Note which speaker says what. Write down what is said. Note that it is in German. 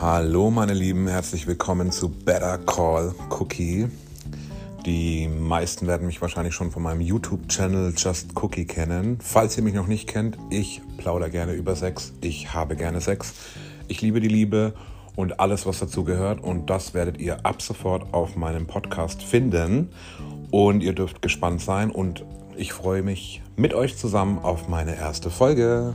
Speaker 1: Hallo meine Lieben, herzlich willkommen zu Better Call Cookie. Die meisten werden mich wahrscheinlich schon von meinem YouTube-Channel Just Cookie kennen. Falls ihr mich noch nicht kennt, ich plaudere gerne über Sex. Ich habe gerne Sex. Ich liebe die Liebe und alles, was dazu gehört. Und das werdet ihr ab sofort auf meinem Podcast finden. Und ihr dürft gespannt sein. Und ich freue mich mit euch zusammen auf meine erste Folge.